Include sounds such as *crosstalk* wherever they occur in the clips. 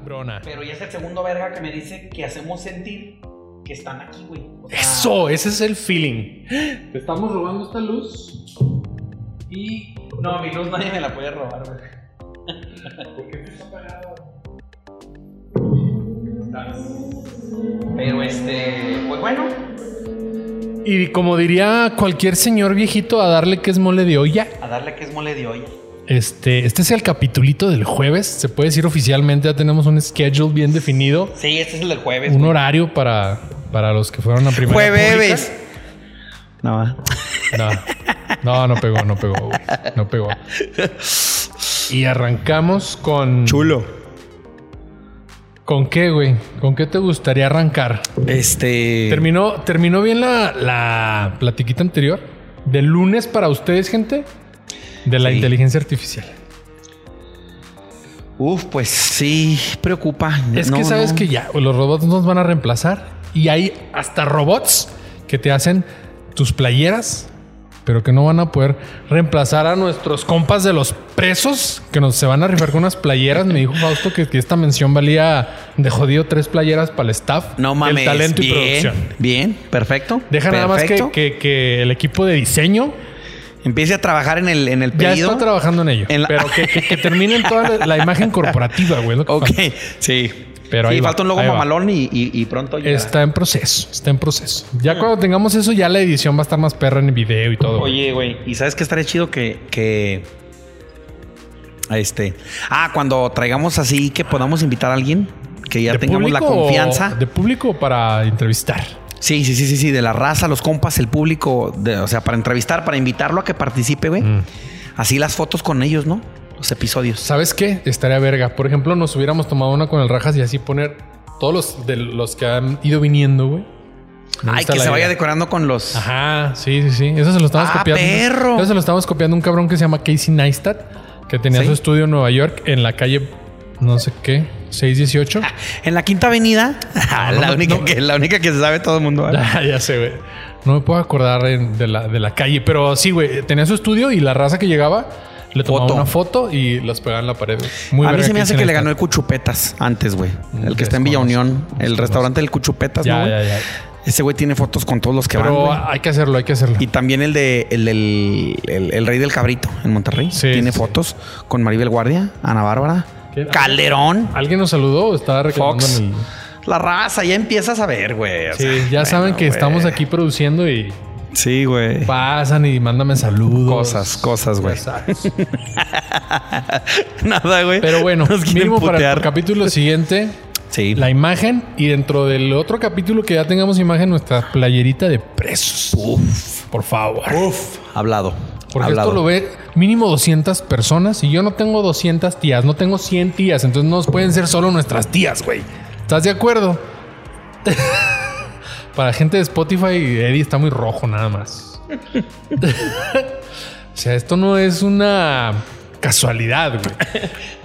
Cabrona. Pero ya es el segundo verga que me dice que hacemos sentir que están aquí, güey. O sea, Eso, ese es el feeling. Te estamos robando esta luz. Y. No, mi luz nadie me la puede robar, güey. ¿Por qué está apagado? Pero este, pues bueno, Y como diría cualquier señor viejito, a darle que es mole de olla. a darle que es mole de olla. Este, este es el capitulito del jueves. Se puede decir oficialmente, ya tenemos un schedule bien definido. Sí, este es el del jueves. Un güey. horario para, para los que fueron a primera Jueves. No, pública. No, no, no pegó, no pegó, güey. No pegó. Y arrancamos con. chulo. ¿Con qué, güey? ¿Con qué te gustaría arrancar? Este. ¿Terminó, terminó bien la, la platiquita anterior? ¿De lunes para ustedes, gente? De la Sí. inteligencia artificial. Uf, pues sí, preocupa. Es No, que sabes no. que ya los robots nos van a reemplazar y hay hasta robots que te hacen tus playeras, pero que no van a poder reemplazar a nuestros compas de los presos que nos se van a rifar con unas playeras. Me dijo Fausto que, que esta mención valía de jodido tres playeras para el staff. No el mames. talento y bien, producción. Bien, perfecto. Deja nada más que, perfecto. que- que el equipo de diseño Empiece a trabajar en el, en el ya pedido. está trabajando en ello. En la- Pero que, que- que terminen toda la, la imagen corporativa, güey. Ok, falta. sí. Pero sí, ahí va, falta un logo mamalón y, y- y pronto ya. Está en proceso, está en proceso. Ya cuando tengamos eso, ya la edición va a estar más perra en video y todo. Oye, güey, ¿y sabes qué estaría chido que, que. Este. Ah, cuando traigamos así que podamos invitar a alguien que ya ¿De tengamos la confianza. De público para entrevistar. Sí, sí, sí, sí, sí, de la raza, los compas, el público, de- o sea, para entrevistar, para invitarlo a que participe, güey. Mm. Así las fotos con ellos, ¿no? Los episodios. ¿Sabes qué? Estaría verga. Por ejemplo, nos hubiéramos tomado una con el Rajas y así poner todos los de los que han ido viniendo, güey. Ay, que se vaya idea. decorando con los. Ajá, sí, sí, sí. Eso se lo estamos Ah, copiando. perro. Eso se lo estamos copiando a un cabrón que se llama Casey Neistat, que tenía Sí. su estudio en Nueva York en la calle, no sé qué, 618. *laughs* En la quinta avenida. *laughs* no, la, no, única no. Que, la única que se sabe todo el mundo. ¿vale? *laughs* Ya, ya sé, güey. No me puedo acordar de la, de la calle, pero sí, güey. Tenía su estudio y la raza que llegaba le tomaba Foto. una foto y las pegaba en la pared. Muy a mí se me hace que le ganó el Cuchupetas antes, güey. El que está en Villa Unión. El restaurante del Cuchupetas, Ya, ¿no? ya, ya. Ese güey tiene fotos con todos los que van. Pero güey. hay que hacerlo, hay que hacerlo. Y también el de el, del- el, el rey del cabrito en Monterrey. Sí, tiene sí. fotos con Maribel Guardia, Ana Bárbara, ¿Qué? Calderón, ¿Alguien nos saludó o estaba reclamando Fox. en el... La raza, ya empiezas a ver, güey. Sí, ya bueno, saben que güey. estamos aquí produciendo y Sí, güey. pasan y mándame saludos. Cosas, cosas, güey. *laughs* Nada, güey. Pero bueno, mínimo para el capítulo siguiente, Sí. la imagen y dentro del otro capítulo que ya tengamos imagen, nuestra playerita de presos. Uf. Por favor. Uf. Hablado. Porque Hablado. esto lo ve mínimo 200 personas y yo no tengo 200 tías, no tengo 100 tías, entonces no pueden ser solo nuestras tías, güey. ¿Estás de acuerdo? *laughs* Para gente de Spotify, Eddie está muy rojo nada más. *laughs* o sea, esto no es una casualidad, güey.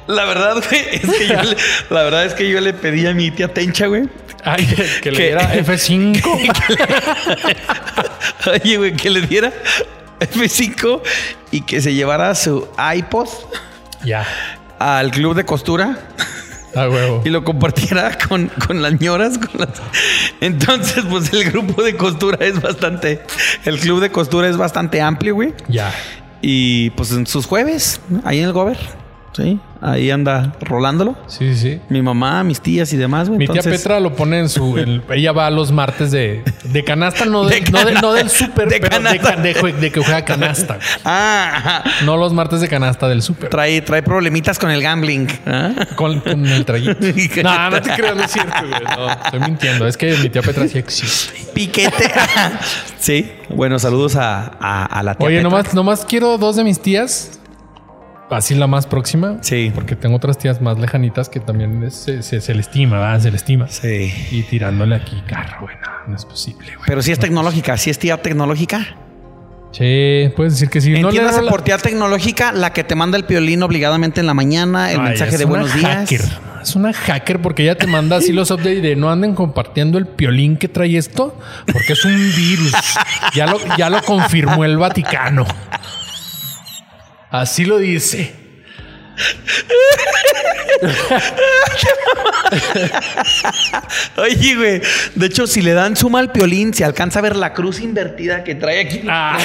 La verdad, güey, es que yo le, la verdad es que yo le pedí a mi tía Tencha, güey. Ay, que, que le Que- diera F5. *laughs* Oye, güey, que le diera F5 y que se llevara su iPod ya. al club de costura huevo. y lo compartiera con, con las ñoras. Con las... Entonces, pues el grupo de costura es bastante. El club de costura es bastante amplio, güey. Ya. Y pues en sus jueves, ahí en el Gober. Sí, ahí anda rolándolo. Sí, sí, sí. Mi mamá, mis tías y demás, güey. Mi tía Petra lo pone en su. ella va los martes de, de canasta, no, de- *laughs* De no, de- cana- no del súper, de pero de, canasta. ca- de que juega canasta. güey. *laughs* Ah, ajá. No los martes de canasta del súper. trae, trae problemitas con el gambling. ¿ah? Con, con el traguito. *laughs* No, no te creas, no es cierto, güey. No, estoy mintiendo. Es que mi tía Petra sí existe. Piquete. sí. Bueno, saludos a, a, a la tía. Oye, Petra. nomás, nomás quiero dos de mis tías. Así la más próxima. Sí. Porque tengo otras tías más lejanitas que también se, se- se le estima, ¿verdad? Se le estima. Sí. Y tirándole aquí carro, güey. No, no es posible, güey. Pero sí es tecnológica, sí es tía tecnológica. Sí, puedes decir que sí. No Entiéndase la- por tía tecnológica la que te manda el piolín obligadamente en la mañana, el Ay, mensaje de buenos días. hacker. Es una hacker porque ella te manda así los updates de no anden compartiendo el piolín que trae esto porque es un virus. Ya lo, ya lo confirmó el Vaticano. Así lo dice. Oye, güey. De hecho, si le dan suma al piolín, se alcanza a ver la cruz invertida que trae aquí. Ah.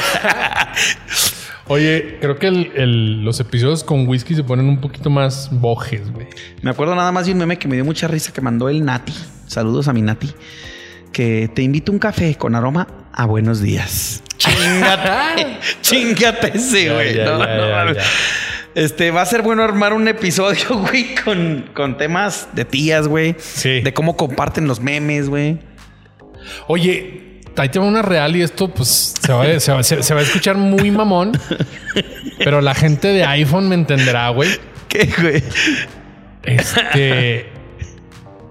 Oye, creo que el- el- los episodios con whisky se ponen un poquito más bojes, güey. Me acuerdo nada más de un meme que me dio mucha risa que mandó el Nati. Saludos a mi Nati. Que te invito a un café con aroma a buenos días. Chingate. *laughs* Chingate ese, güey. No, no. Este, va a ser bueno armar un episodio, *laughs* güey, con, con temas de tías, güey. Sí. De cómo comparten los memes, güey. Oye, ahí te va una real y esto pues se va, se va- se- se va a escuchar muy mamón, pero la gente de iPhone me entenderá, güey. ¿Qué, güey? Este,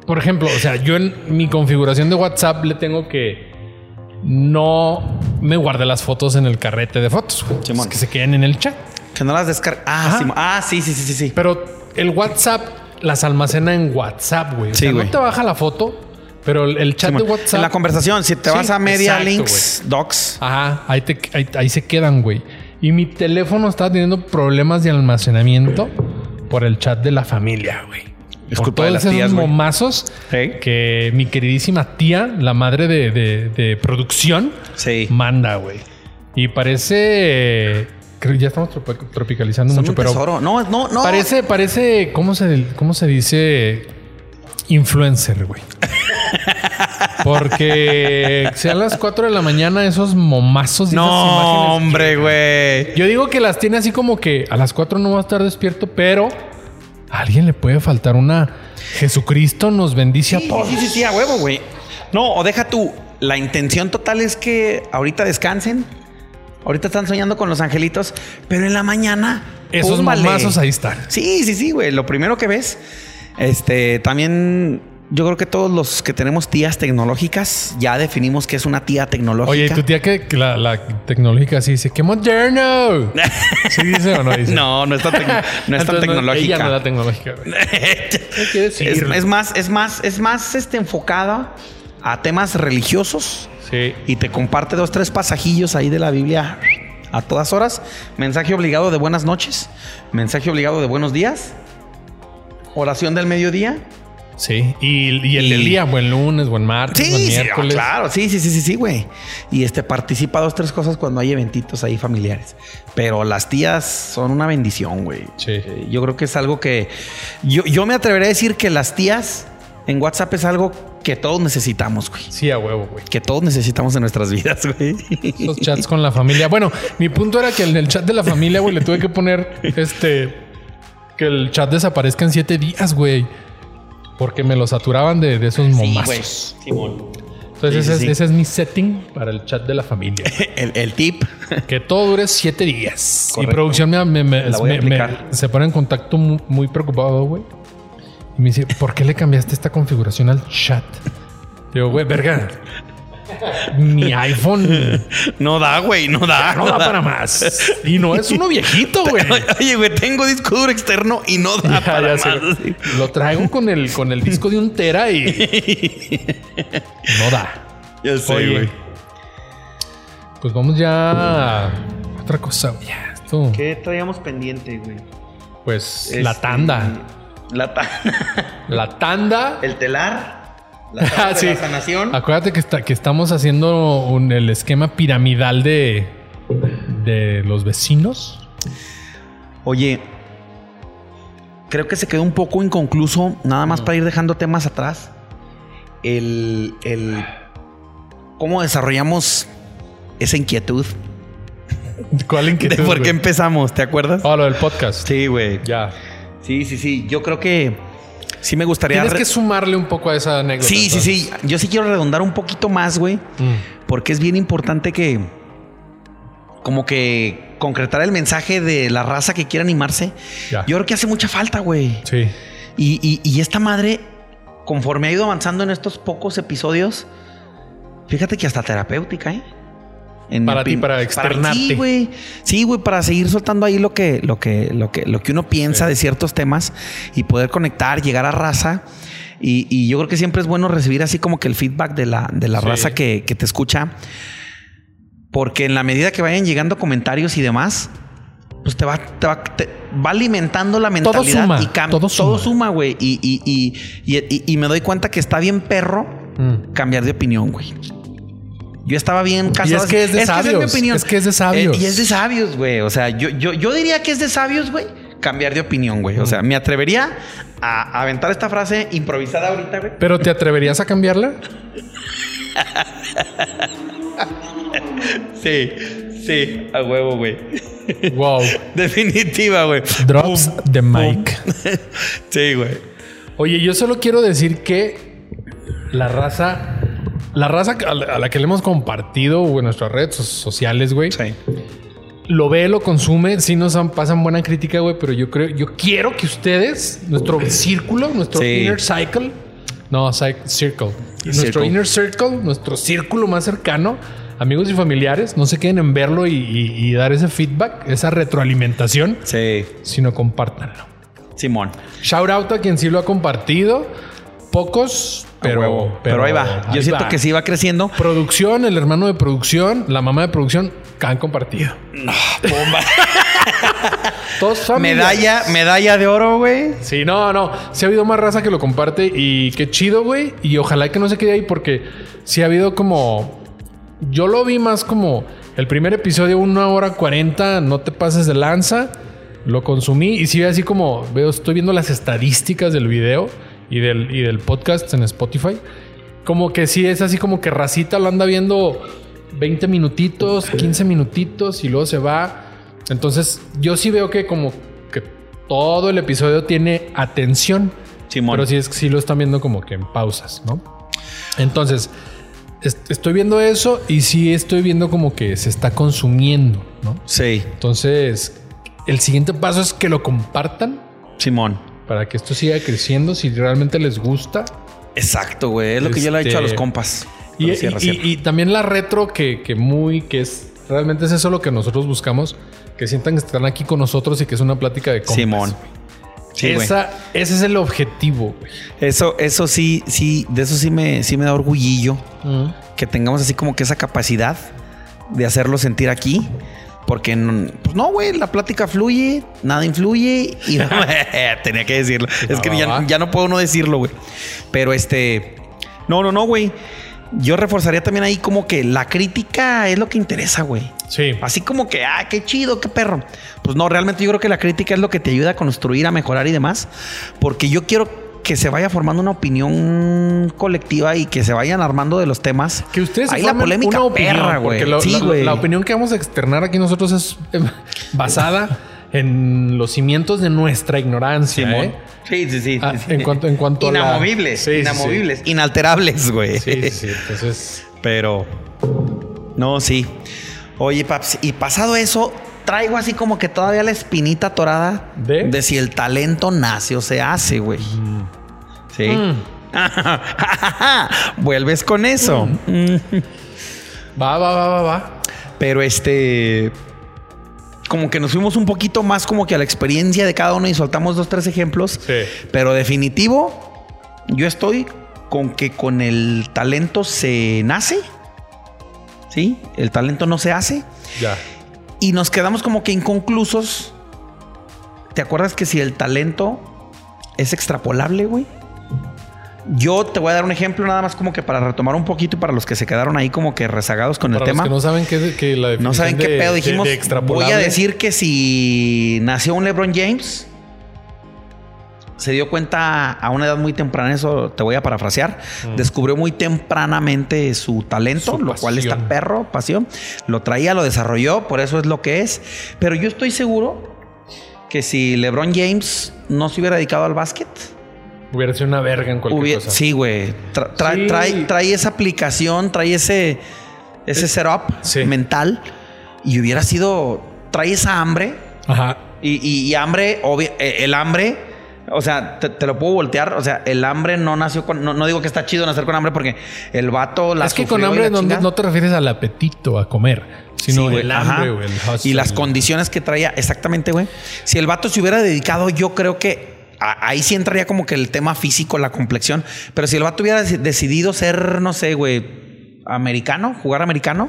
por ejemplo, o sea, yo en mi configuración de WhatsApp le tengo que no me guarde las fotos en el carrete de fotos, güey. Simón. que se queden en el chat. Que no las descarga. Ah, ah, sí, sí, sí, sí, sí. Pero el WhatsApp las almacena en WhatsApp, güey. O Sí, sea, güey. no te baja la foto, pero el, chat de WhatsApp. En la conversación, si te Sí, vas a media exacto, links, docs. Ajá, ahí, te- ahí- ahí se quedan, güey. Y mi teléfono está teniendo problemas de almacenamiento por el chat de la familia, güey. Por culpa de todos las esos tías, momazos Sí. que mi queridísima tía, la madre de, de- de producción, Sí. manda, güey. Y parece. Creo que ya estamos tropi- tropicalizando Son mucho, pero. tesoro. No, no, no. Parece, parece. ¿Cómo se, cómo se dice? Influencer, güey. *laughs* Porque sean las 4 de la mañana esos momazos y esas No, imágenes hombre, güey. yo digo que las tiene así como que a las 4 no va a estar despierto, pero a alguien le puede faltar una Jesucristo nos bendice a todos. sí, sí, sí, a huevo, güey. No, o deja tú. La intención total es que ahorita descansen. Ahorita están soñando con los angelitos, pero en la mañana. Esos púmbale. momazos ahí están. Sí, sí, sí, güey. Lo primero que ves. Este, también. Yo creo que todos los que tenemos tías tecnológicas ya definimos que es una tía tecnológica. Oye, ¿y tu tía que, la, la tecnológica sí dice, ¡qué moderno! *laughs* ¿Sí dice o no dice? No, no es tan, tec- no es tan Entonces, tecnológica. Ella no es la tecnológica. ¿Qué *laughs* quiere es, decir? es más, es más, es más este, enfocada a temas religiosos Sí. y te comparte dos, tres pasajillos ahí de la Biblia a todas horas. Mensaje obligado de buenas noches, mensaje obligado de buenos días, oración del mediodía. Sí. Y, y el Y- del día, buen lunes, buen martes, Sí, buen sí, miércoles. claro, sí, sí, sí, sí, sí, güey. Y este participa dos, tres cosas cuando hay eventitos ahí familiares. Pero las tías son una bendición, güey. Sí. Eh, Yo creo que es algo que yo, yo me atreveré a decir que las tías en WhatsApp es algo que todos necesitamos, güey. Sí, a huevo, güey. Que todos necesitamos en nuestras vidas, güey. Esos chats con la familia. Bueno, mi punto era que en el chat de la familia, güey, le tuve que poner este. Que el chat desaparezca en siete días, güey. Porque me lo saturaban de, de esos momazos. Simón. Entonces, Sí, ese, sí, es, sí. ese es mi setting para el chat de la familia. *laughs* El, el tip. que todo dure siete días. Correcto. Y producción me, se pone en contacto mu- muy, preocupado, güey. Y me dice, ¿por qué le cambiaste esta configuración al chat? Digo, güey, verga. Mi iPhone No da, güey, no da. no da para más. Y no es uno viejito, güey. *laughs* Oye, güey, tengo disco duro externo y no da Ya, para ya sé. más. Lo traigo con el, con el disco de un tera y no da. Ya sé, Oye, güey. Pues vamos ya a otra cosa. güey. Esto, ¿Qué traíamos pendiente, güey? pues la Este, tanda. La tanda. *laughs* La tanda. El telar. La Ah, de sí. la sanación. Acuérdate que, está, que estamos haciendo un- el esquema piramidal de, de los vecinos. Oye, creo que se quedó un poco inconcluso, nada más para ir dejando temas atrás. El, el cómo desarrollamos esa inquietud ¿Cuál *laughs* de inquietud? por qué empezamos, ¿te acuerdas? Oh, lo del podcast. Sí, güey. Ya. Sí, sí, sí. Yo creo que sí me gustaría. Tienes que sumarle un poco a esa anécdota. Sí, sí, entonces. sí. Yo sí quiero redondar un poquito más, güey. Mm. Porque es bien importante que. Como que concretar el mensaje de la raza que quiera animarse. Ya. Yo creo que hace mucha falta, güey. Sí. Y, y- y esta madre, conforme ha ido avanzando en estos pocos episodios, fíjate que hasta terapéutica, ¿eh? En Para ti, para externarte. sí, güey. Sí, güey, para seguir soltando ahí lo que, lo que, lo que, lo que uno piensa Sí. de ciertos temas y poder conectar, llegar a raza. Y, y yo creo que siempre es bueno recibir así como que el feedback de la, de la Sí. raza que, que te escucha. Porque en la medida que vayan llegando comentarios y demás, pues te va, te va, te va alimentando la mentalidad suma, y cam- todo suma. güey. Y me doy cuenta que está bien perro Mm. cambiar de opinión, güey. Yo estaba bien casado. es que es de esa mi sabios, opinión. es que es de sabios. Eh, y es de sabios, güey. O sea, yo, yo, yo diría que es de sabios, güey, cambiar de opinión, güey. O sea, me atrevería a, a aventar esta frase improvisada ahorita, güey. ¿Pero te atreverías a cambiarla? *laughs* Sí, sí, a huevo, güey. Wow. *laughs* Definitiva, güey. Drops the mic. *laughs* Sí, güey. Oye, yo solo quiero decir que la raza, la raza a la, a la que le hemos compartido en nuestras redes so- sociales, güey, Sí. lo ve, lo consume, sí nos han- pasan buena crítica, güey, pero yo creo, yo quiero que ustedes, nuestro círculo, nuestro Sí. inner cycle, no, circle, nuestro Circle. inner circle, nuestro círculo más cercano, amigos y familiares, no se queden en verlo y, y- y dar ese feedback, esa retroalimentación, Sí. sino compártanlo. Simón. Shout out a quien sí lo ha compartido. Pocos, pero, Pero, pero, ahí va. Yo siento va. que sí va creciendo. Producción, el hermano de producción, la mamá de producción que han compartido. Bomba. *laughs* Todos familiares. medalla, medalla de oro, güey. Sí, no, no. Sí ha habido más raza que lo comparte y qué chido, güey. Y ojalá que no se quede ahí porque sí ha habido como. Yo lo vi más como el primer episodio, una hora cuarenta, no te pases de lanza. Lo consumí y sí, así como veo, estoy viendo las estadísticas del video y del, y del podcast en Spotify. Como que sí es así como que Racita lo anda viendo 20 minutitos, 15 minutitos y luego se va. Entonces, yo sí veo que como que todo el episodio tiene atención. Simón. Pero sí es sí lo están viendo como que en pausas, ¿no? Entonces, est- estoy viendo eso y sí estoy viendo como que se está consumiendo, ¿no? Sí, Entonces, el siguiente paso es que lo compartan Simón. Para que esto siga creciendo si realmente les gusta. Exacto, güey. Es lo que yo le he dicho a Este, los compas. Y, Pero cierra, y- cierra. y- y también la retro que, que muy, que es, realmente es eso lo que nosotros buscamos, que sientan que están aquí con nosotros y que es una plática de compas. Simón. Sí. Esa, ese es el objetivo, güey. Eso, eso sí, sí, de eso sí me, sí me da orgullillo. Que tengamos así como que esa capacidad de hacerlo sentir aquí. Porque no, pues no, güey, la plática fluye, nada influye y *laughs* *laughs* tenía que decirlo. Es que ya, ya no puedo no decirlo, güey. Pero este, no, no, no, güey. Yo reforzaría también ahí como que la crítica es lo que interesa, güey. Sí. Así como que, ah, qué chido, qué perro. Pues no, realmente yo creo que la crítica es lo que te ayuda a construir, a mejorar y demás. Porque yo quiero que se vaya formando una opinión colectiva y que se vayan armando de los temas. Que ustedes Ahí la polémica una opinión, perra, güey. Sí, la, güey. la opinión que vamos a externar aquí nosotros es eh, *laughs* basada en los cimientos de nuestra ignorancia. Simón. ¿eh? Sí, sí, sí. Ah, sí, sí. en cuanto- en cuanto a la- Inamovibles, Sí, inamovibles, inalterables, güey. Sí, sí, sí. Entonces, Pero. No, sí. Oye, Paps, y pasado eso, traigo así como que todavía la espinita atorada ¿De? si el talento nace o se hace, güey. Sí. Mm. *laughs* Vuelves con eso. Mm. va, va, va, va, va. Pero este. Como que nos fuimos un poquito más como que a la experiencia de cada uno y soltamos dos, tres ejemplos. Sí. Pero definitivo, yo estoy con que con el talento se nace. ¿Sí? El talento no se hace. Ya. Y nos quedamos como que inconclusos. ¿Te acuerdas que si el talento es extrapolable, güey? Yo te voy a dar un ejemplo nada más como que para retomar un poquito y para los que se quedaron ahí como que rezagados con Para el tema. que no saben qué, la definición No saben qué de- pedo. Dijimos, de voy a decir que si nació un LeBron James, se dio cuenta a una edad muy temprana, eso te voy a parafrasear, descubrió muy tempranamente su talento, Mm. Su lo cual está pasión. perro, pasión. Lo traía, lo desarrolló, por eso es lo que es. Pero yo estoy seguro que si LeBron James no se hubiera dedicado al básquet, Hubiera sido una verga en cualquier hubiera- cosa. sí, güey, tra- trae, Sí. trae, trae esa aplicación, trae ese, ese setup Sí. mental y hubiera sido, trae esa hambre Ajá. y, y- y hambre, eh, el hambre, o sea, te, te lo puedo voltear, o sea, el hambre no nació con, no, no digo que está chido nacer con hambre porque el vato la es que con hambre no, te refieres al apetito, a comer, sino Sí, el hambre, güey. Y las condiciones que traía, exactamente, güey. Si el vato se hubiera dedicado, yo creo que ahí sí entraría como que el tema físico, la complexión. Pero si el vato hubiera deci- decidido ser, no sé, güey, americano, jugar americano,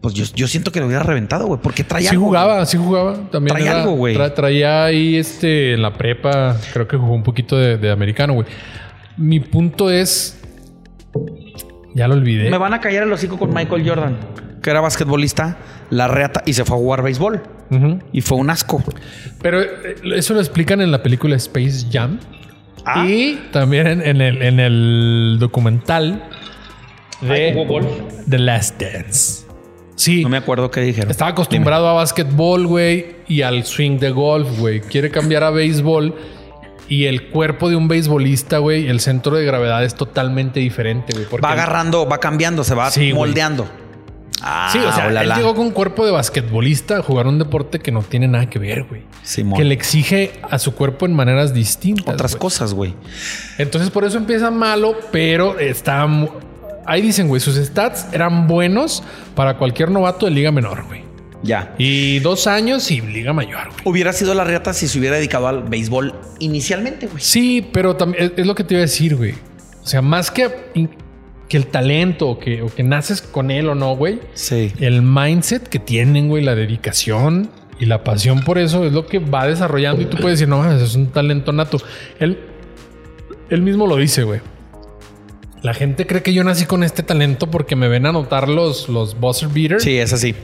pues yo, yo siento que lo hubiera reventado, güey. Porque traía Sí algo, jugaba, sí jugaba. También Traía era- algo, güey. tra- traía ahí este en la prepa, creo que jugó un poquito de, de americano, güey. Mi punto es. Ya lo olvidé. Me van a callar el hocico con Michael Jordan, que era basquetbolista, la reata, y se fue a jugar béisbol. Y fue un asco. Pero eh, eso lo explican en la película Space Jam. Ah. Y también en, en el, en el documental de. The Last Dance. Sí. No me acuerdo qué dijeron. Estaba acostumbrado a básquetbol, güey, y al swing de golf, güey. Quiere cambiar a béisbol y el cuerpo de un beisbolista, güey, el centro de gravedad es totalmente diferente, güey. porque- Va agarrando, va cambiando, se va Sí, güey. moldeando. Ah, Sí, o sea, olala. él llegó con cuerpo de basquetbolista a jugar un deporte que no tiene nada que ver, güey. Simón. Que le exige a su cuerpo en maneras distintas. Otras güey. cosas, güey. Entonces por eso empieza malo, pero está... Ahí dicen, güey, sus stats eran buenos para cualquier novato de liga menor, güey. Ya. Y dos años y liga mayor, güey. Hubiera sido la reata si se hubiera dedicado al béisbol inicialmente, güey. Sí, pero también es, es lo que te iba a decir, güey. O sea, más que, que el talento o que, o que naces con él o no, güey. Sí. El mindset que tienen, güey, la dedicación y la pasión por eso es lo que va desarrollando. Y tú puedes decir, no, es un talento nato. Él, él mismo lo dice, güey. La gente cree que yo nací con este talento porque me ven anotar los, los buzzer beaters, Sí, es así.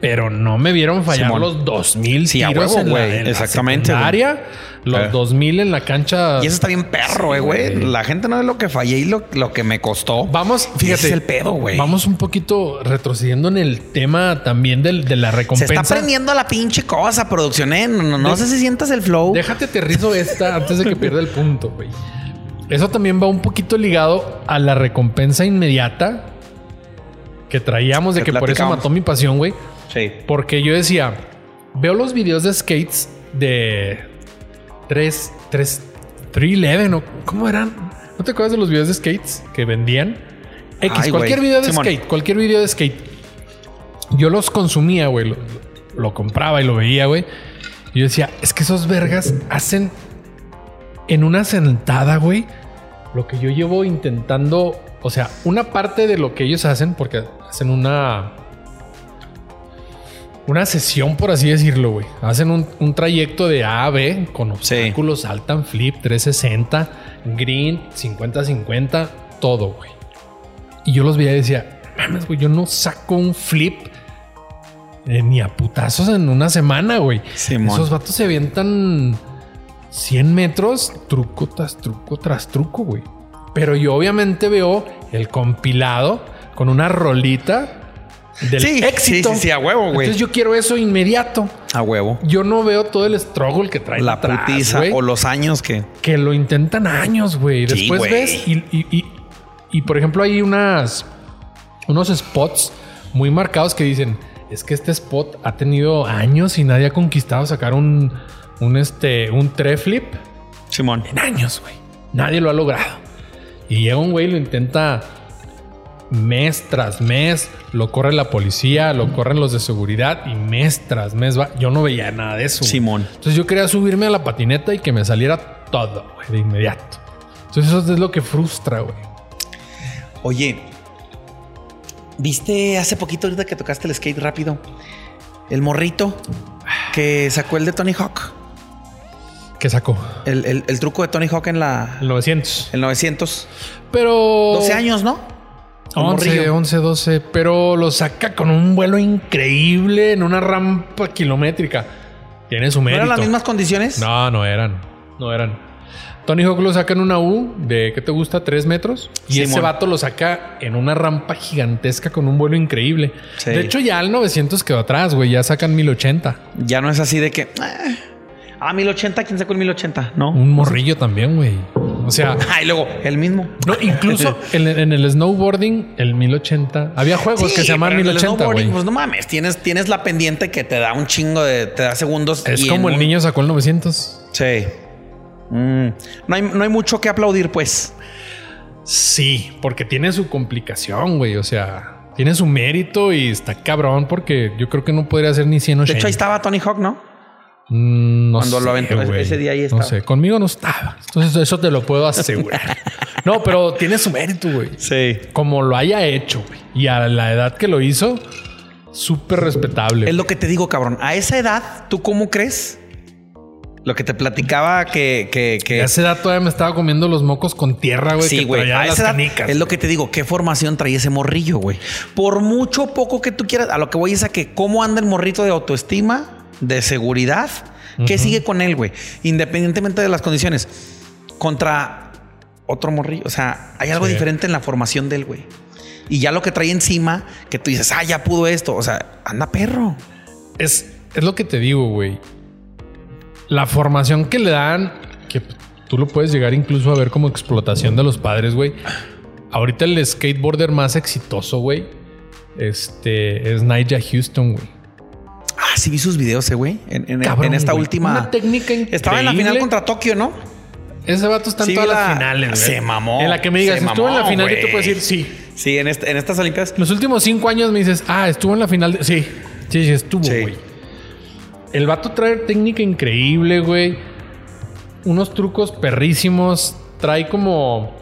pero no me vieron fallar Simón. los 2000 Sí, a tiros huevo, en, la, güey. en la Exactamente, secundaria, los Eh. 2000 en la cancha. Y eso está bien perro, eh, güey. La gente no ve lo que fallé y lo, lo que me costó. Vamos, fíjate. ese es el pedo, güey. Vamos un poquito retrocediendo en el tema también del- de la Se recompensa. está prendiendo la pinche cosa, producción, eh. No, no, sé si sientas el flow. Déjate aterrizo esta antes de que pierda el punto, güey. Eso también va un poquito ligado a la recompensa inmediata que traíamos de Que que por eso mató mi pasión, güey. Sí. Porque yo decía, veo los videos de skates de 3, 3, 311 o cómo eran. ¿No te acuerdas de los videos de skates que vendían? X, Ay, cualquier video de Simón. skate, cualquier video de skate. Yo los consumía, güey. Lo, lo compraba y lo veía, güey. Yo decía, es que esos vergas hacen en una sentada, güey, lo que yo llevo intentando. O sea, una parte de lo que ellos hacen, porque hacen una una sesión, por así decirlo, güey. Hacen un, un trayecto de A a B con obstáculos, saltan flip, 360, green, 50-50, todo, güey. Y yo los veía y decía, mames, güey, yo no saco un flip eh, ni a putazos en una semana, güey. Simón. Esos vatos se avientan 100 metros, truco tras truco tras truco, güey. Pero yo obviamente veo el compilado con una rolita del Sí, éxito. sí, sí, sí, a huevo, güey. Entonces yo quiero eso inmediato. A huevo. Yo no veo todo el struggle que trae La atrás, putiza o los años que. que lo intentan años, güey. Después ves y, y- y- y, por ejemplo hay unas unos spots muy marcados que dicen es que este spot ha tenido años y nadie ha conquistado sacar un un este un tre flip Simón. en años, güey. Nadie lo ha logrado. Y llega un güey lo intenta mes tras mes, lo corre la policía, lo corren los de seguridad y mes tras mes va. Yo no veía nada de eso. Simón. Entonces yo quería subirme a la patineta y que me saliera todo, güey, de inmediato. Entonces eso es lo que frustra, güey. Oye, ¿viste hace poquito ahorita que tocaste el skate rápido? El morrito que sacó el de Tony Hawk. ¿Qué sacó? El, el- el truco de Tony Hawk en la. El 900. El 900. Pero... 12 años, ¿no? El 11, morrillo. 11, 12. Pero lo saca con un vuelo increíble en una rampa kilométrica. Tiene su ¿No mérito. eran las mismas condiciones? No, no eran. No eran. Tony Hawk lo saca en una U de, ¿qué te gusta? ¿Tres metros? Y ese Simón. vato lo saca en una rampa gigantesca con un vuelo increíble. Sí. De hecho, ya el 900 quedó atrás, güey. Ya sacan 1080. Ya no es así de que. eh, Ah, 1080, ¿quién sacó el 1080? No. Un morrillo también, güey. O sea, *laughs* Ah, y luego, el mismo. no, incluso *laughs* en, en el snowboarding, el 1080. Había juegos Sí, que se el 1080, snowboarding, güey. Pues no mames, tienes, tienes la pendiente que te da un chingo de. te da segundos. Es y como el un- niño sacó el 900. Sí. Mm, No, hay, no hay mucho que aplaudir, pues. Sí, porque tiene su complicación, güey. O sea, tiene su mérito y está cabrón porque yo creo que no podría ser ni 180. De hecho, ahí estaba Tony Hawk, ¿no? Mm, no Cuando lo sé, aventó, ese- día ahí No sé, conmigo no estaba. Entonces eso te lo puedo asegurar. *laughs* no, pero tiene su mérito, güey. Sí. Como lo haya hecho, güey. Y a la edad que lo hizo, súper respetable. Es lo que te digo, cabrón. A esa edad, ¿tú cómo crees? Lo que te platicaba que... que, que... A esa edad todavía me estaba comiendo los mocos con tierra, güey. Sí, güey. A las esa edad canicas. es lo que te digo. ¿Qué formación traía ese morrillo, güey? Por mucho poco que tú quieras, a lo que voy es a que cómo anda el morrito de autoestima, de seguridad. ¿Qué sigue con él, güey? Independientemente de las condiciones. Contra otro morrillo. O sea, hay algo Sí. diferente en la formación de él, güey. Y ya lo que trae encima, que tú dices, ah, ya pudo esto. O sea, anda perro. Es, es lo que te digo, güey. La formación que le dan, que tú lo puedes llegar incluso a ver como explotación de los padres, güey. Ahorita el skateboarder más exitoso, güey, este es Nigel Houston, güey. Ah, sí vi sus videos, eh, güey. En, en- Cabrón, en esta güey. última. Una técnica Estaba en la final increíble. contra Tokio, ¿no? Ese vato está en Sí, todas la- las finales, güey. se mamó. En la que me digas, estuvo en la final, yo te puedo decir sí. Sí, en, este- en estas Olimpiadas. Los últimos cinco años me dices, ah, estuvo en la final. de- Sí, sí, sí, estuvo, Sí. güey. El vato trae técnica increíble, güey. Unos trucos perrísimos. Trae como.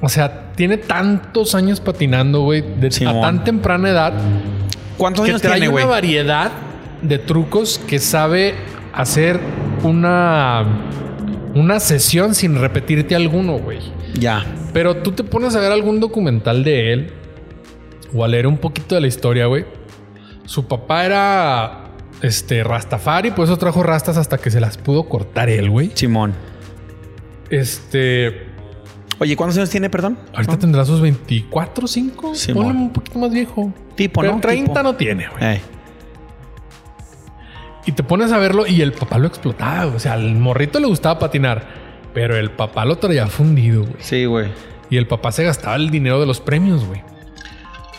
O sea, tiene tantos años patinando, güey. de- A tan temprana edad. ¿Cuántos Que años trae tiene, una güey? variedad de trucos que sabe hacer una. Una sesión sin repetirte alguno, güey. Ya. Pero tú te pones a ver algún documental de él o a leer un poquito de la historia, güey. Su papá era este Rastafari, por eso trajo rastas hasta que se las pudo cortar él, güey. Simón. Este, Oye, ¿cuántos años tiene, perdón? ahorita tendrá sus 24, 5. Simón. Ponle un poquito más viejo. Tipo, Pero ¿no? 30 Tipo. no tiene, güey. Y te pones a verlo y el papá lo explotaba, güey. O sea, al morrito le gustaba patinar, pero el papá lo traía fundido, güey. Sí, güey. Y el papá se gastaba el dinero de los premios, güey.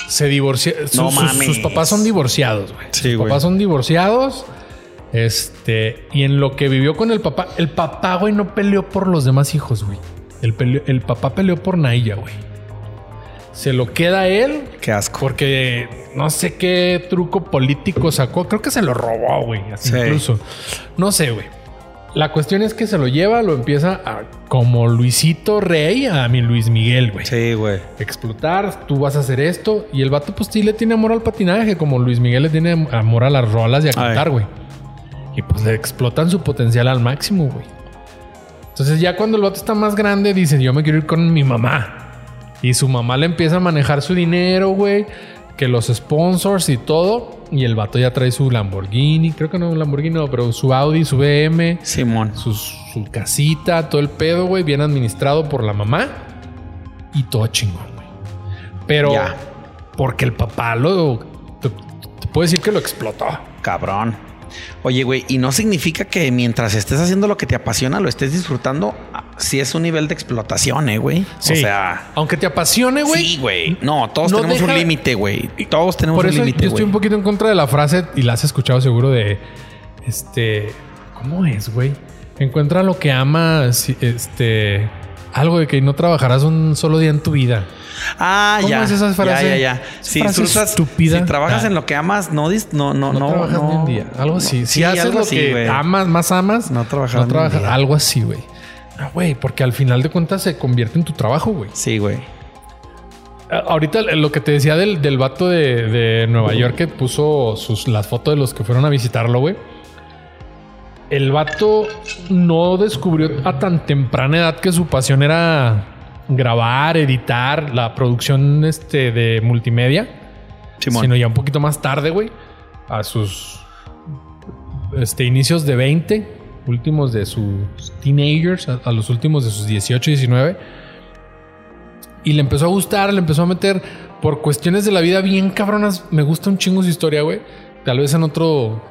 Se divorció. No sus- mames. sus papás son divorciados, güey. Sí, sus güey. papás son divorciados. Este, y en lo que vivió con el papá, el papá, güey, no peleó por los demás hijos, güey. El, papá peleó por Naya, güey. Se lo queda a él Qué asco. porque no sé qué truco político sacó. Creo que se lo robó, güey. Así Sí. incluso. No sé, güey. La cuestión es que se lo lleva, lo empieza a, como Luisito Rey a mi Luis Miguel, güey. Sí, güey. Explotar, tú vas a hacer esto. Y el vato, pues sí le tiene amor al patinaje, como Luis Miguel le tiene amor a las rolas y a cantar, güey. Y pues le explotan su potencial al máximo, güey. Entonces ya cuando el vato está más grande, dice, yo me quiero ir con mi mamá. Y su mamá le empieza a manejar su dinero, güey. Que los sponsors y todo. Y el vato ya trae su Lamborghini. Creo que no un Lamborghini, no, pero su Audi, su BM, Simón. su, su casita, todo el pedo, güey. Bien administrado por la mamá. Y todo chingón, güey. Pero Ya. porque el papá lo... Te, te puedo decir que lo explotó. Cabrón. Oye, güey, y no significa que mientras estés haciendo lo que te apasiona, lo estés disfrutando. Si es un nivel de explotación, eh, güey. Sí. O sea. aunque te apasione, güey. Sí, güey. No, todos No tenemos deja- un límite, güey. Todos tenemos Por un eso yo límite, estoy un poquito en contra de la frase y la has escuchado seguro de este. ¿Cómo es, güey? Encuentra lo que amas, este. Algo de que no trabajarás un solo día en tu vida. Ah, ¿Cómo ya. es esa frase? Ya, ya, ya. Si frase estúpida. si trabajas Ah. en lo que amas, no, no, no, No, no. trabajas no. ni un día. Algo así. No. Si Sí, haces lo así, que güey. amas, más amas, No trabajar no trabajas. Algo así, güey. Ah, güey, porque al final de cuentas se convierte en tu trabajo, güey. Sí, güey. Ahorita lo que te decía del, del vato de, de Nueva York que puso sus, las fotos de los que fueron a visitarlo, güey. El vato no descubrió a tan temprana edad que su pasión era grabar, editar, la producción este, de multimedia. Simón. Sino ya un poquito más tarde, güey. A sus este, inicios de 20, últimos de sus teenagers, a, a los últimos de sus 18, 19. Y le empezó a gustar, le empezó a meter por cuestiones de la vida bien cabronas. Me gusta un chingo su historia, güey. Tal vez en otro,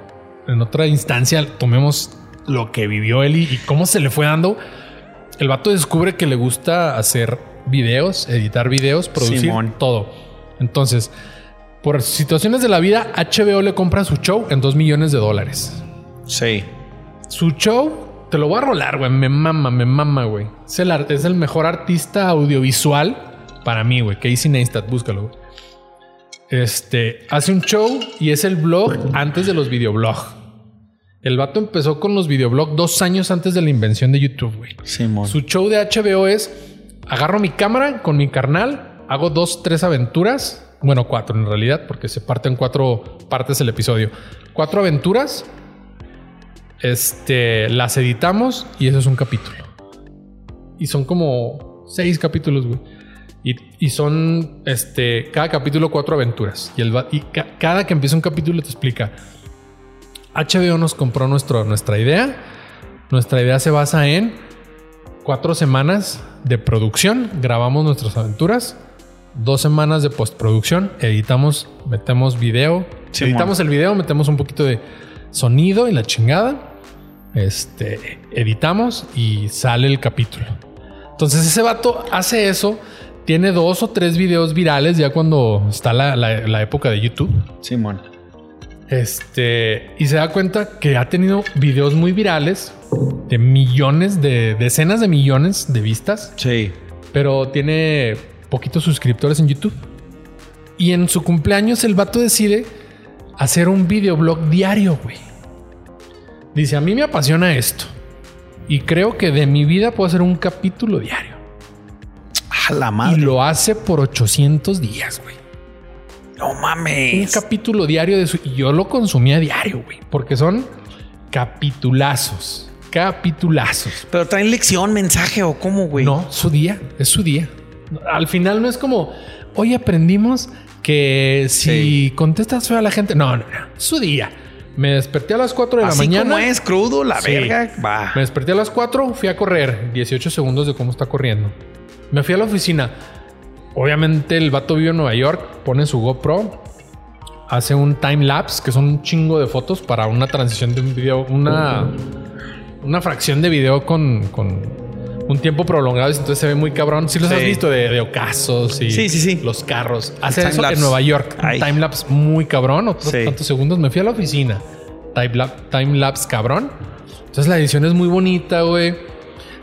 en otra instancia tomemos lo que vivió él y, y cómo se le fue dando. El vato descubre que le gusta hacer videos, editar videos, producir Simón. todo. Entonces, por situaciones de la vida, HBO le compra su show en 2 millones de dólares. Sí. Su show, te lo voy a rolar, güey. Me mama, me mama, güey. Es el, es el mejor artista audiovisual para mí, güey. Casey Neistat, búscalo, güey. Este, hace un show y es el blog antes de los videoblogs. El vato empezó con los videoblogs dos años antes de la invención de YouTube, güey. Su show de HBO es: agarro mi cámara con mi carnal, hago dos, tres aventuras Bueno, cuatro en realidad, porque se parte en cuatro partes el episodio. Cuatro aventuras. Este, las editamos y eso es un capítulo. Y son como seis capítulos, güey. Y, y son, este, cada capítulo cuatro aventuras. Y, el, y ca- cada que empieza un capítulo te explica. HBO nos compró nuestro, nuestra idea. Nuestra idea se basa en cuatro semanas de producción. Grabamos nuestras aventuras. Dos semanas de postproducción. Editamos, metemos video. Editamos el video, metemos un poquito de sonido y la chingada. Este, editamos y sale el capítulo. Entonces ese vato hace eso. Tiene dos o tres videos virales ya cuando está la, la- la época de YouTube. Simón. Este, y se da cuenta que ha tenido videos muy virales de millones, de decenas de millones de vistas, Sí. pero tiene poquitos suscriptores en YouTube. Y en su cumpleaños el vato decide hacer un videoblog diario, güey. Dice, a mí me apasiona esto. Y creo que de mi vida puedo hacer un capítulo diario. A la Y madre. lo hace por 800 días, güey. No un mames. capítulo diario de su. Y yo lo consumía diario, güey. Porque son capitulazos. Capitulazos. Pero traen lección, mensaje o cómo, güey. No, su día. Es su día. Al final no es como. Hoy aprendimos que si Sí. contestas feo a la gente. No, no, no. Su día. Me desperté a las 4 de la mañana. como es crudo, la Sí. verga. Va. Me desperté a las 4, fui a correr 18 segundos de cómo está corriendo. Me fui a la oficina. Obviamente el vato vive en Nueva York, pone su GoPro, hace un time lapse, que son un chingo de fotos para una transición de un video, una, una fracción de video con, con un tiempo prolongado. Entonces se ve muy cabrón. Si los Sí. has visto de, de ocasos y Sí, sí, sí. los carros. Hace time eso lapse. en Nueva York. Ay. time lapse muy cabrón. Otros Sí. tantos segundos. Me fui a la oficina. Time, lap- time lapse cabrón. Entonces la edición es muy bonita, güey.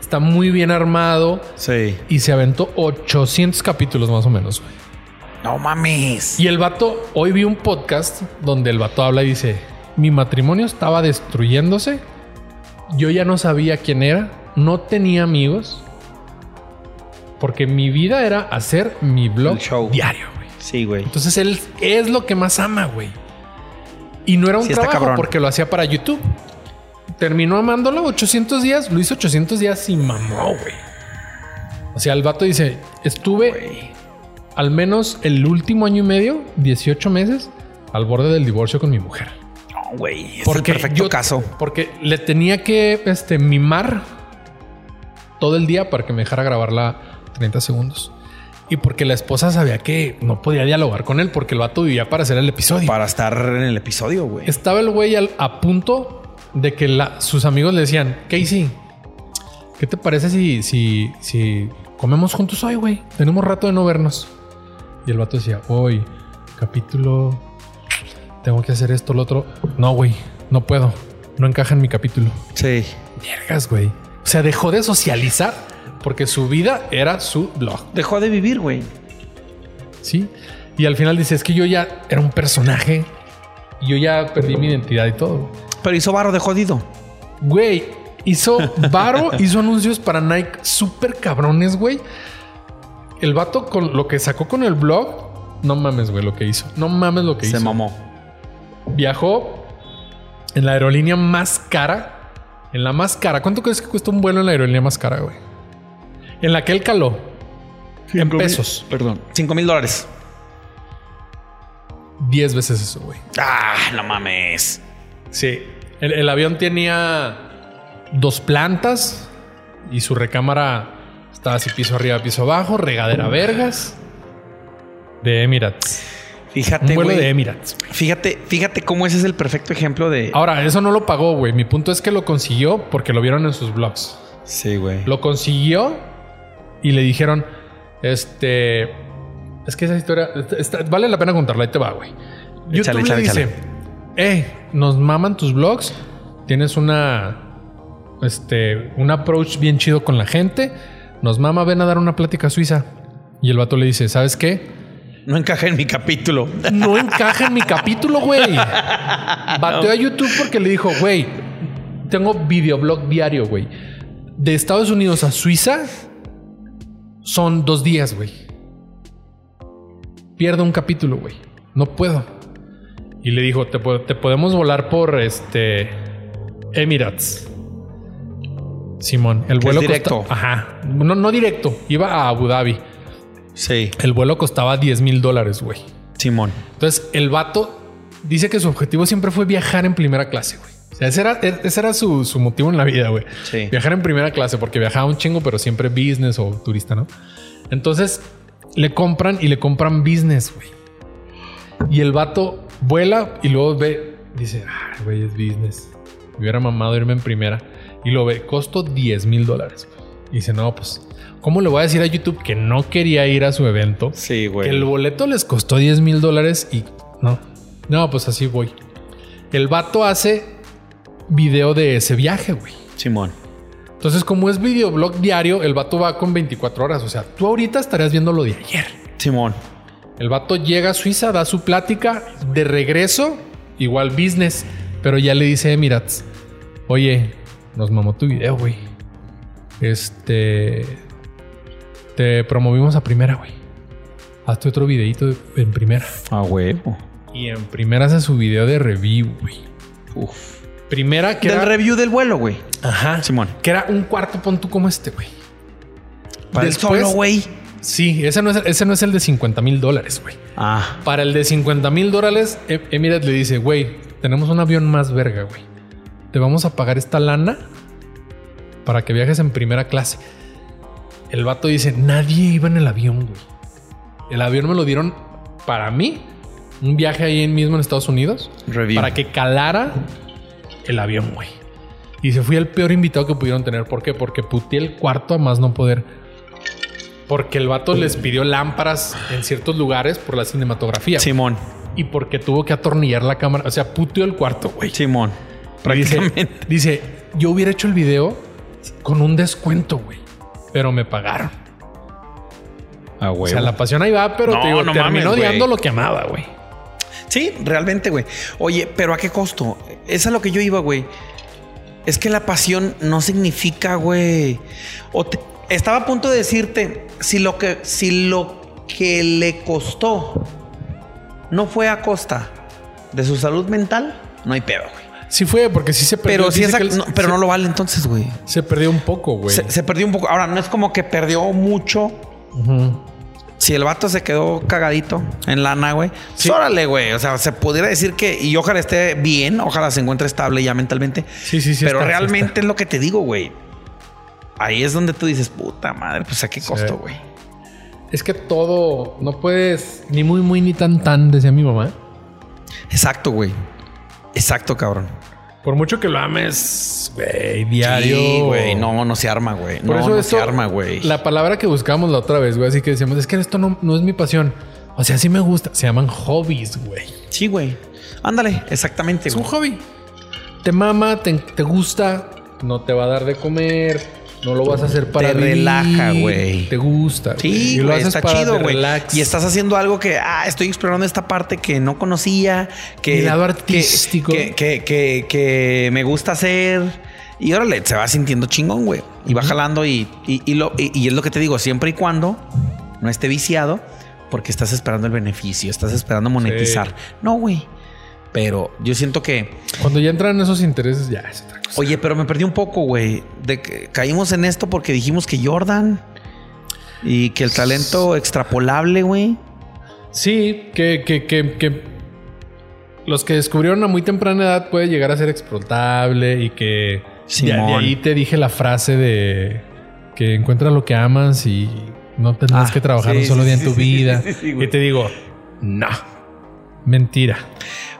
Está muy bien armado. Sí. Y se aventó 800 capítulos más o menos, güey. No mames. Y el vato, hoy vi un podcast donde el vato habla y dice, mi matrimonio estaba destruyéndose. Yo ya no sabía quién era. No tenía amigos. Porque mi vida era hacer mi blog El show. diario, güey. Sí, güey. Entonces él es lo que más ama, güey. Y no era un Sí, trabajo porque lo hacía para YouTube. Terminó amándolo 800 días, lo hizo 800 días y mamó, güey. O sea, el vato dice, estuve al menos el último año y medio, 18 meses, al borde del divorcio con mi mujer. No, güey. Es Porque el perfecto yo- caso. Porque le tenía que este, mimar todo el día para que me dejara grabarla 30 segundos. Y porque la esposa sabía que no podía dialogar con él porque el vato vivía para hacer el episodio. Para estar en el episodio, güey. Estaba el güey a punto de que la- sus amigos le decían, Casey, ¿qué te parece si, si, si comemos juntos hoy, güey? Tenemos rato de no vernos. Y el vato decía, hoy, capítulo, tengo que hacer esto, lo otro. No, güey, no puedo. No encaja en mi capítulo. Sí. Viergas, güey. O sea, dejó de socializar porque su vida era su blog. Dejó de vivir, güey. ¿sí? Y al final dice, es que yo ya era un personaje. Yo ya perdí mi identidad y todo. Pero hizo varo de jodido. Güey, hizo Varo, *laughs* hizo anuncios para Nike súper cabrones, güey. El vato con lo que sacó con el blog, no mames, güey, lo que hizo. No mames lo que Se hizo. mamó. Viajó en la aerolínea más cara. En la más cara. ¿Cuánto crees que cuesta un vuelo en la aerolínea más cara, güey? En la que él caló. En pesos. Perdón. Cinco mil dólares. 10 veces eso, güey. Ah, no mames. Sí. El, el avión tenía dos plantas y su recámara estaba así piso arriba, piso abajo, regadera vergas. De Emirates. Fíjate, Un vuelo de Emirates. Fíjate, fíjate cómo ese es el perfecto ejemplo de. Ahora, eso no lo pagó, güey. Mi punto es que lo consiguió porque lo vieron en sus blogs. Sí, güey. Lo consiguió y le dijeron, este, es que esa historia está- vale la pena contarla. Ahí te va, güey. YouTube Échale, le échale, dice, échale. Eh, nos maman tus blogs, tienes una, este, un approach bien chido con la gente, nos mama, ven a dar una plática a suiza. Y el vato le dice, ¿sabes qué? No encaja en mi capítulo. *laughs* No encaja en mi capítulo, güey. *laughs* Bateó a YouTube porque le dijo, güey, tengo videoblog diario, güey. De Estados Unidos a Suiza son dos días, güey. pierdo un capítulo, güey. No puedo. Y le dijo, te, te podemos volar por este Emirates. Simón, el vuelo es directo. costa- Ajá. No, no directo. Iba a Abu Dhabi. Sí. El vuelo costaba 10 mil dólares, güey. Simón. Entonces, el vato dice que su objetivo siempre fue viajar en primera clase, güey. O sea, ese era, ese era su, su motivo en la vida, güey. Sí. Viajar en primera clase, porque viajaba un chingo, pero siempre business o turista, ¿no? Entonces, le compran y le compran business, güey. Y el vato vuela y luego ve, dice, ay, güey, es business. Me hubiera mamado irme en primera. Y lo ve, costó 10 mil dólares. Y dice, no, pues, ¿cómo le voy a decir a YouTube que no quería ir a su evento? Sí, güey. Que el boleto les costó 10 mil dólares y no. No, pues así voy. El vato hace video de ese viaje, güey. Simón. Entonces, como es videoblog diario, el vato va con 24 horas. O sea, tú ahorita estarías viendo lo de ayer. Simón. El vato llega a Suiza, da su plática, de regreso, igual business, pero ya le dice a Emirates, oye, nos mamó tu video, güey. Este, te promovimos a primera, güey. Hazte otro videito de- en primera. A huevo. Y en primera hace su video de review, güey. Uf. Primera que Del era... review del vuelo, güey. Ajá. Simón. Que era un cuarto punto como este, güey. Para el solo, güey. Sí, ese no es, ese no es el de 50 mil dólares, güey. Ah. Para el de 50 mil dólares, Em- Emirates le dice, güey, tenemos un avión más verga, güey. Te vamos a pagar esta lana para que viajes en primera clase. El vato dice, nadie iba en el avión, güey. El avión me lo dieron para mí, un viaje ahí mismo en Estados Unidos, Review. para que calara el avión, güey. Y se fui el peor invitado que pudieron tener. ¿Por qué? Porque puteé el cuarto a más no poder. Porque el vato les pidió lámparas en ciertos lugares por la cinematografía. Simón. Y porque tuvo que atornillar la cámara. O sea, puteó el cuarto, güey. Simón. Dice, Prácticamente. dice, yo hubiera hecho el video con un descuento, güey. Pero me pagaron. A huevo. O sea, la pasión ahí va, pero No, te digo, no terminó mames, odiando güey. lo que amaba, güey. Sí, realmente, güey. Oye, pero ¿a qué costo? Es lo que yo iba, güey. Es que la pasión no significa, güey. O te- estaba a punto de decirte, si lo que, si lo que le costó no fue a costa de su salud mental, no hay pedo, güey. Sí fue, porque sí se perdió. Pero sí, esa- no, pero se, no lo vale entonces, güey. se perdió un poco, güey. Se, se perdió un poco. Ahora, no es como que perdió mucho. Si el vato se quedó cagadito en lana, güey. Sí. pues órale, güey. O sea, se pudiera decir que. Y ojalá esté bien, ojalá se encuentre estable ya mentalmente. Sí, sí, sí. Pero está, sí realmente está. es lo que te digo, güey. Ahí es donde tú dices, puta madre, pues a qué costo, güey. Es que todo, no puedes ni muy, muy, ni tan, tan, decía mi mamá. Exacto, güey. Exacto, cabrón. Por mucho que lo ames, güey, diario. Sí, güey. No, no se arma, güey. Por No, eso no esto, se arma, güey. La palabra que buscábamos la otra vez, güey, así que decíamos, es que esto no, no es mi pasión. O sea, sí me gusta. Se llaman hobbies, güey. Sí, güey. Ándale, exactamente, Es un hobby. Te mama, te, te gusta, no te va a dar de comer, no lo vas a hacer para Te vivir, relaja, güey. Te gusta. Sí, Y lo güey, haces está para chido, güey. Y estás haciendo algo que, ah, estoy explorando esta parte que no conocía, que... Lado artístico. Que, que, que, que me gusta hacer. Y órale, se va sintiendo chingón, güey. Y va jalando y, y, y lo, y, y es lo que te digo, siempre y cuando no esté viciado, porque estás esperando el beneficio, estás esperando monetizar. No, güey. Pero yo siento que... Cuando ya entran esos intereses, ya es otra cosa. Oye, pero me perdí un poco, güey. De que caímos en esto porque dijimos que Jordan y que el talento extrapolable, güey. Sí, que, que, que, que los que descubrieron a muy temprana edad puede llegar a ser explotable y que de, de ahí te dije la frase de que encuentra lo que amas y no tendrás Ah, que trabajar sí, un solo sí, día sí, en tu vida. y te digo, no, mentira.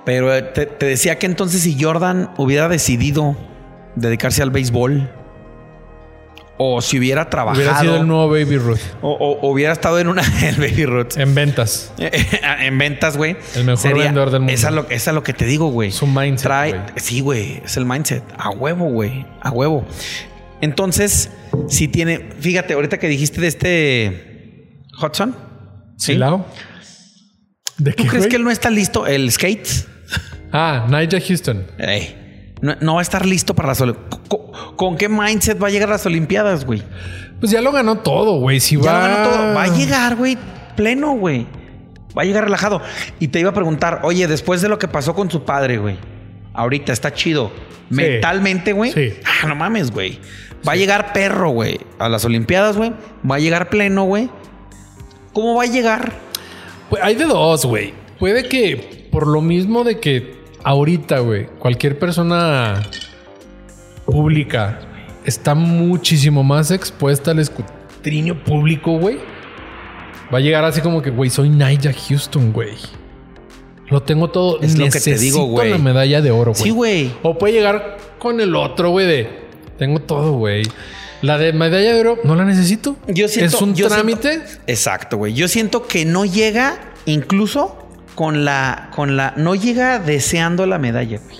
Pero eh, te, te decía que entonces si Jordan hubiera decidido dedicarse al béisbol o si hubiera trabajado Hubiera sido el nuevo Baby Ruth o, hubiera estado en una *laughs* el Baby Roots en ventas. *laughs* en ventas, güey. El mejor vendedor del mundo. Esa es lo, esa es lo que te digo, güey. Su mindset, Trae, sí, güey, es el mindset. A huevo, güey. A huevo. Entonces, si tiene, fíjate, ahorita que dijiste de este Hudson, ¿sí? ¿Silao? ¿De ¿Tú qué, crees que él no está listo? El skate. Ah, Nigel Houston. No, no va a estar listo para las Olimpiadas. ¿Con, con qué mindset va a llegar a las Olimpiadas, güey? Pues ya lo ganó todo, güey. Si Ya va... lo ganó todo. Va a llegar, güey, pleno, güey. Va a llegar relajado. Y te iba a preguntar, oye, después de lo que pasó con su padre, güey. Ahorita está chido. Mentalmente, güey. Sí. Ah, no mames, güey. Va a llegar perro, güey. A las Olimpiadas, güey. Va a llegar pleno, güey. ¿Cómo va a llegar? Pues hay de dos, güey. Puede que por lo mismo de que ahorita, güey, cualquier persona pública está muchísimo más expuesta al escrutinio público, güey. Va a llegar así como que, güey, soy Nigel Houston, güey. Lo tengo todo. Es lo que te digo, güey. la medalla de oro, güey. Sí, güey. O puede llegar con el otro, güey, de tengo todo, güey. La de medalla de oro no la necesito. Yo siento- es un trámite. siento- exacto, güey. Yo siento que no llega incluso con la, con la, no llega deseando la medalla, güey.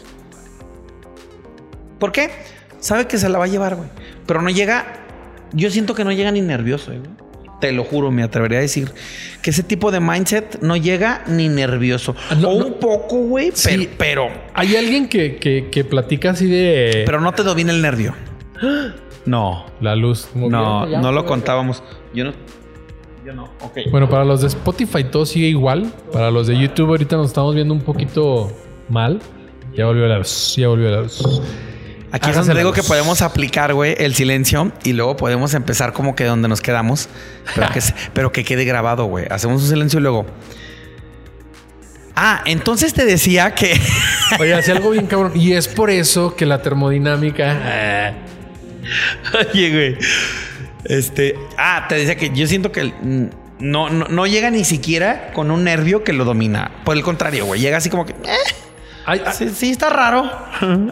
¿Por qué? Sabe que se la va a llevar, güey. Pero no llega, yo siento que no llega ni nervioso, güey. Te lo juro, me atrevería a decir que ese tipo de mindset no llega ni nervioso. Ah, no, o no. un poco, güey, Sí. pero, pero, Hay alguien que, que, que platica así de pero no te domina el nervio. *gasps* No, la luz. no, no lo contábamos. Yo no, yo no, ok. Bueno, para los de Spotify todo sigue igual. Para los de YouTube ahorita nos estamos viendo un poquito mal. Ya volvió la luz. Ya volvió la luz. Aquí es donde digo que podemos aplicar, güey, el silencio y luego podemos empezar como que donde nos quedamos, pero que, *laughs* pero que quede grabado, güey. Hacemos un silencio y luego. Ah, entonces te decía que. *laughs* Oye, hacía algo bien cabrón. Y es por eso que la termodinámica. eh, Oye, güey. Este. Ah, te decía que yo siento que mm, no, no, no llega ni siquiera con un nervio que lo domina. Por el contrario, güey. Llega así como que. eh, sí, sí, está raro.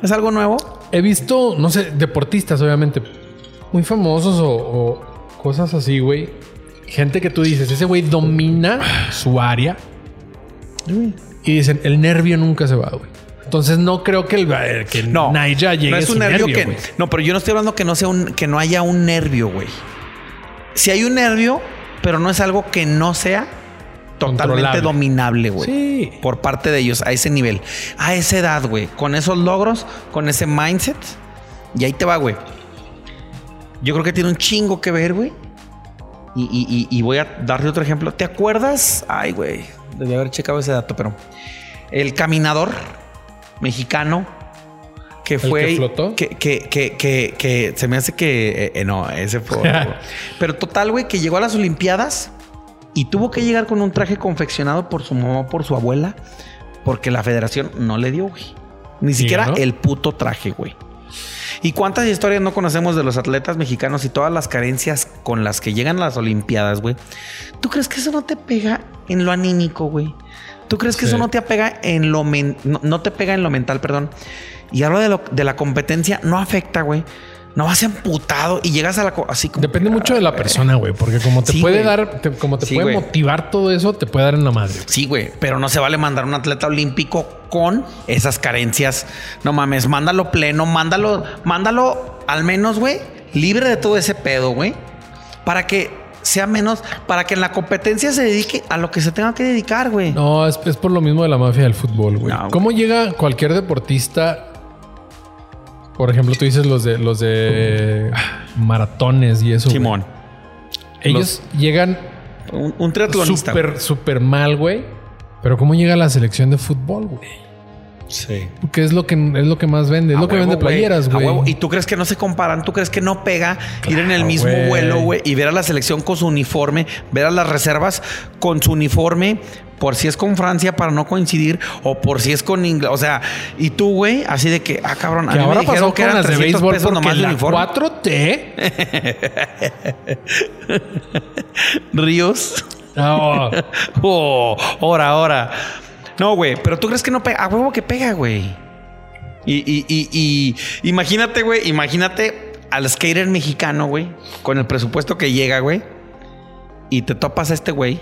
Es algo nuevo. he visto, no sé, deportistas, obviamente, muy famosos o, o cosas así, güey. Gente que tú dices, ese güey domina su área. Y dicen, el nervio nunca se va, güey. Entonces no creo que el eh, que No, llegue no es un nervio, que no, pero yo no estoy hablando que no sea un que no haya un nervio, güey. Si hay un nervio, pero no es algo que no sea totalmente dominable, güey. Sí. Por parte de ellos a ese nivel, a esa edad, güey, con esos logros, con ese mindset, y ahí te va, güey. Yo creo que tiene un chingo que ver, güey. Y, y- y- y voy a darte otro ejemplo. ¿Te acuerdas? Ay, güey, debí haber checado ese dato, pero el caminador mexicano que fue que flotó? que, que, que, se me hace que eh, eh, no ese fue *laughs* pero total güey que llegó a las olimpiadas y tuvo que llegar con un traje confeccionado por su mamá por su abuela porque la federación no le dio güey. Ni siquiera el puto traje güey. Y cuántas historias no conocemos de los atletas mexicanos y todas las carencias con las que llegan a las olimpiadas güey tú crees que eso no te pega en lo anímico güey ¿Tú crees que Sí. eso no te apega en lo men- no, no te pega en lo mental, perdón? Y hablo de, lo- de la competencia, no afecta, güey. No vas emputado y llegas a la así como Depende mucho de la persona, güey. Porque como te Sí, puede dar, te- como te Sí, puede motivar todo eso, te puede dar en la madre. Sí, güey, pero no se vale mandar a un atleta olímpico con esas carencias. No mames, mándalo pleno, mándalo, mándalo al menos, güey, libre de todo ese pedo, güey, para que sea menos, para que en la competencia se dedique a lo que se tenga que dedicar, güey. No, es, es por lo mismo de la mafia del fútbol, güey. No, güey. ¿Cómo llega cualquier deportista? Por ejemplo, tú dices los de los de maratones y eso. güey. Simón, Ellos llegan un, un triatlonista. súper, súper mal, güey. Pero ¿cómo llega la selección de fútbol, güey? Sí. Porque es lo que es lo que más vende, es A lo que vende playeras, güey. ¿Y tú crees que no se comparan? ¿Tú crees que no pega ir en el mismo vuelo, güey, y ver a la selección con su uniforme, ver a las reservas con su uniforme, por si es con Francia para no coincidir, o por si es con Inglaterra? O sea, y tú, güey, así de que, ah, cabrón, a Que mí ahora me pasó que eran las de 300 béisbol pesos nomás la uniforme. 4T. *laughs* Ríos. No, Oh, *laughs* ahora, ahora. No, güey, pero tú crees que no pega. A huevo que pega, güey. Y, y, y, y imagínate, güey, imagínate al skater mexicano, güey, con el presupuesto que llega, güey. Y te topas a este güey,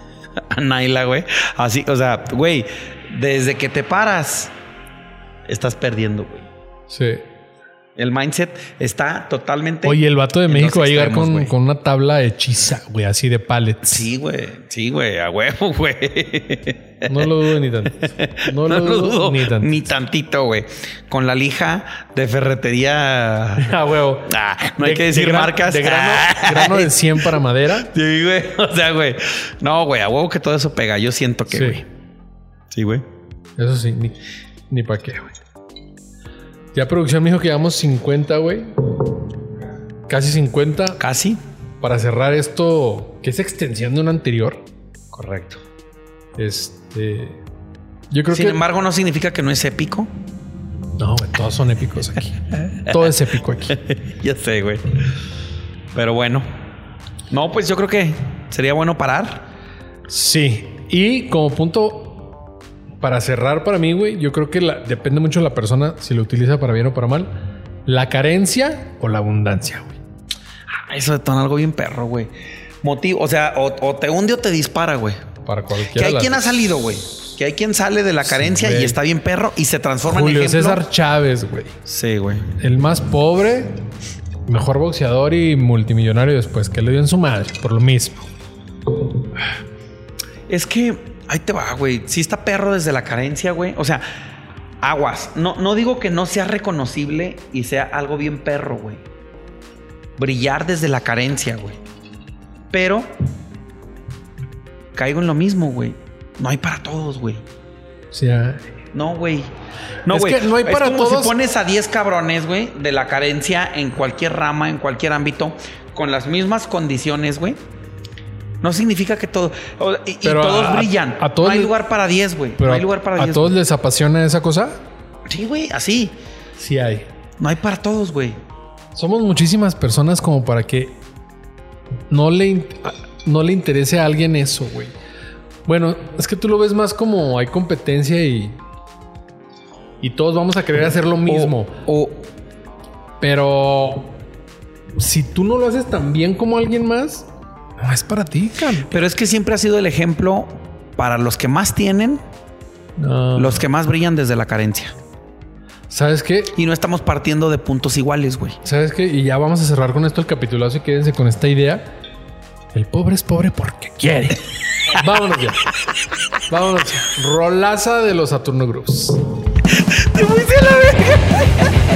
*laughs* a Naila, güey. Así, o sea, güey, desde que te paras, estás perdiendo, güey. sí. El mindset está totalmente. Oye, el vato de México va a llegar con, con una tabla hechiza, güey, así de pallets. Sí, güey. Sí, güey. A huevo, *laughs* güey. No lo dudo ni tantito. *laughs* No, lo, dudo, ni tantito. Ni tantito, güey. Con la lija de ferretería. *laughs* Ah, huevo. Ah, no hay que decir de gran- marcas. De grano, Ah. grano de 100 para madera. *laughs* Sí, güey. O sea, güey. No, güey, a huevo que todo eso pega. Yo siento que, Sí. güey. Sí, güey. Eso sí, ni, ni para qué, güey. Ya producción me dijo que llevamos 50, güey. Casi 50. Casi. Para cerrar esto, que es extensión de un anterior. Correcto. Este. Yo creo Sin que. embargo, no significa que no es épico. No, güey, todos son épicos aquí. Todo es épico aquí. *laughs* ya sé, güey. Pero bueno. No, pues yo creo que sería bueno parar. Sí. Y como punto para cerrar para mí, güey, yo creo que la- depende mucho de la persona si lo utiliza para bien o para mal. La carencia o la abundancia, güey. Ah, Eso detona algo bien perro, güey. Motivo, o sea, o, o te hunde o te dispara, güey. Para cualquiera. Que hay las quien ha salido, güey. Que hay quien sale de la carencia y está bien perro y se transforma en Julio ejemplo. César Chávez, güey. Sí, güey. El más pobre, mejor boxeador y multimillonario después, que le dio en su madre, por lo mismo. Es que ahí te va, güey. Si está perro desde la carencia, güey. O sea, aguas. No, no digo que no sea reconocible y sea algo bien perro, güey. Brillar desde la carencia, güey. Pero caigo en lo mismo, güey. No hay para todos, güey. O sea, No, güey. No, Es güey. que no hay para es como todos. si pones a 10 cabrones, güey, de la carencia en cualquier rama, en cualquier ámbito, con las mismas condiciones, güey. No significa que todo. Y, todos a- brillan. a todos no hay lugar para 10, güey. No hay lugar para ¿a 10. todos güey. les apasiona esa cosa? Sí, güey, así. Sí hay. No hay para todos, güey. Somos muchísimas personas como para que no le, no le interese a alguien eso, güey. Bueno, es que tú lo ves más como hay competencia y. Y todos vamos a querer hacer lo mismo. O, Pero. Si tú no lo haces tan bien como alguien más, no es para ti, cabrón. pero es que siempre ha sido el ejemplo para los que más tienen, No. los que más brillan desde la carencia. ¿Sabes qué? Y no estamos partiendo de puntos iguales, güey. ¿Sabes qué? Y ya vamos a cerrar con esto el capitulazo y quédense con esta idea. El pobre es pobre porque quiere. Vámonos ya. Vámonos ya. Rolaza de los Saturno Groups. Te fuiste a la.